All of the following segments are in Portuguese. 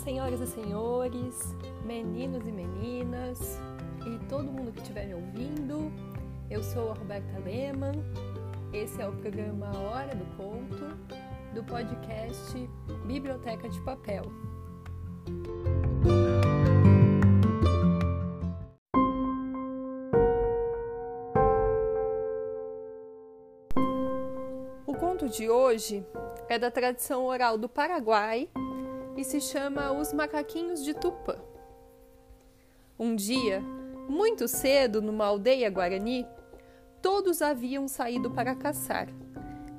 senhoras e senhores, meninos e meninas e todo mundo que estiver me ouvindo. Eu sou a Roberta Lehmann. Esse é o programa Hora do Conto do podcast Biblioteca de Papel. O conto de hoje é da tradição oral do Paraguai e se chama Os Macaquinhos de Tupã. Um dia, muito cedo, numa aldeia guarani, todos haviam saído para caçar.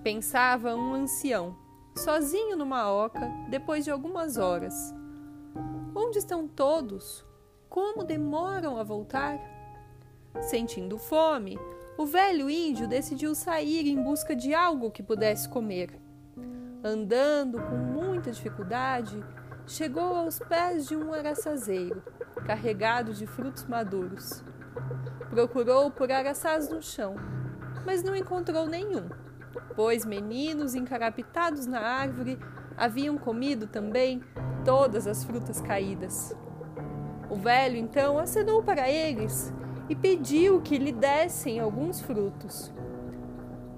Pensava um ancião, sozinho numa oca, depois de algumas horas. Onde estão todos? Como demoram a voltar? Sentindo fome, o velho índio decidiu sair em busca de algo que pudesse comer. Andando com muita dificuldade, chegou aos pés de um araçazeiro, carregado de frutos maduros. Procurou por araçás no chão, mas não encontrou nenhum, pois meninos encarapitados na árvore haviam comido também todas as frutas caídas. O velho então acenou para eles e pediu que lhe dessem alguns frutos.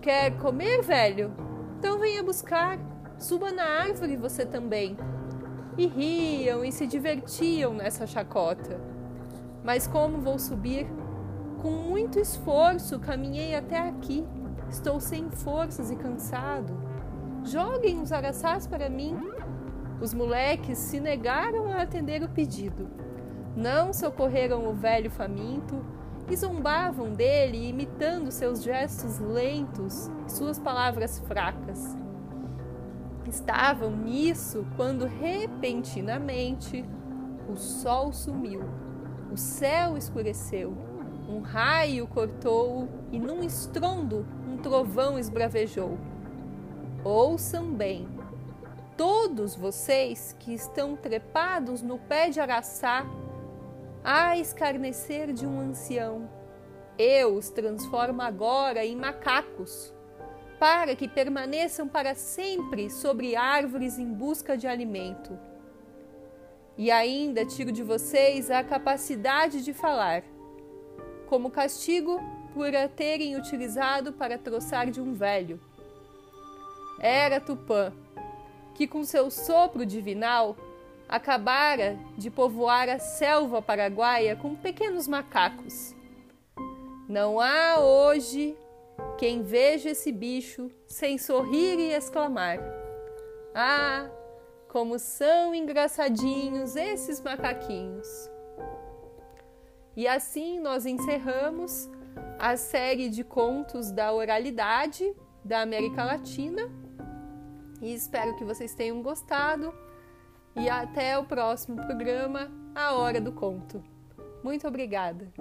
Quer comer, velho? Então venha buscar. Suba na árvore você também. E riam e se divertiam nessa chacota. Mas como vou subir? Com muito esforço caminhei até aqui. Estou sem forças e cansado. Joguem os araçás para mim. Os moleques se negaram a atender o pedido. Não socorreram o velho faminto e zombavam dele, imitando seus gestos lentos suas palavras fracas. Estavam nisso quando repentinamente o sol sumiu, o céu escureceu, um raio cortou e num estrondo um trovão esbravejou. Ouçam bem, todos vocês que estão trepados no pé de araçá, a escarnecer de um ancião, eu os transformo agora em macacos para que permaneçam para sempre sobre árvores em busca de alimento. E ainda tiro de vocês a capacidade de falar, como castigo por a terem utilizado para troçar de um velho. Era Tupã, que com seu sopro divinal acabara de povoar a selva paraguaia com pequenos macacos. Não há hoje quem veja esse bicho sem sorrir e exclamar: Ah, como são engraçadinhos esses macaquinhos! E assim nós encerramos a série de contos da oralidade da América Latina. E espero que vocês tenham gostado. E até o próximo programa, A Hora do Conto. Muito obrigada!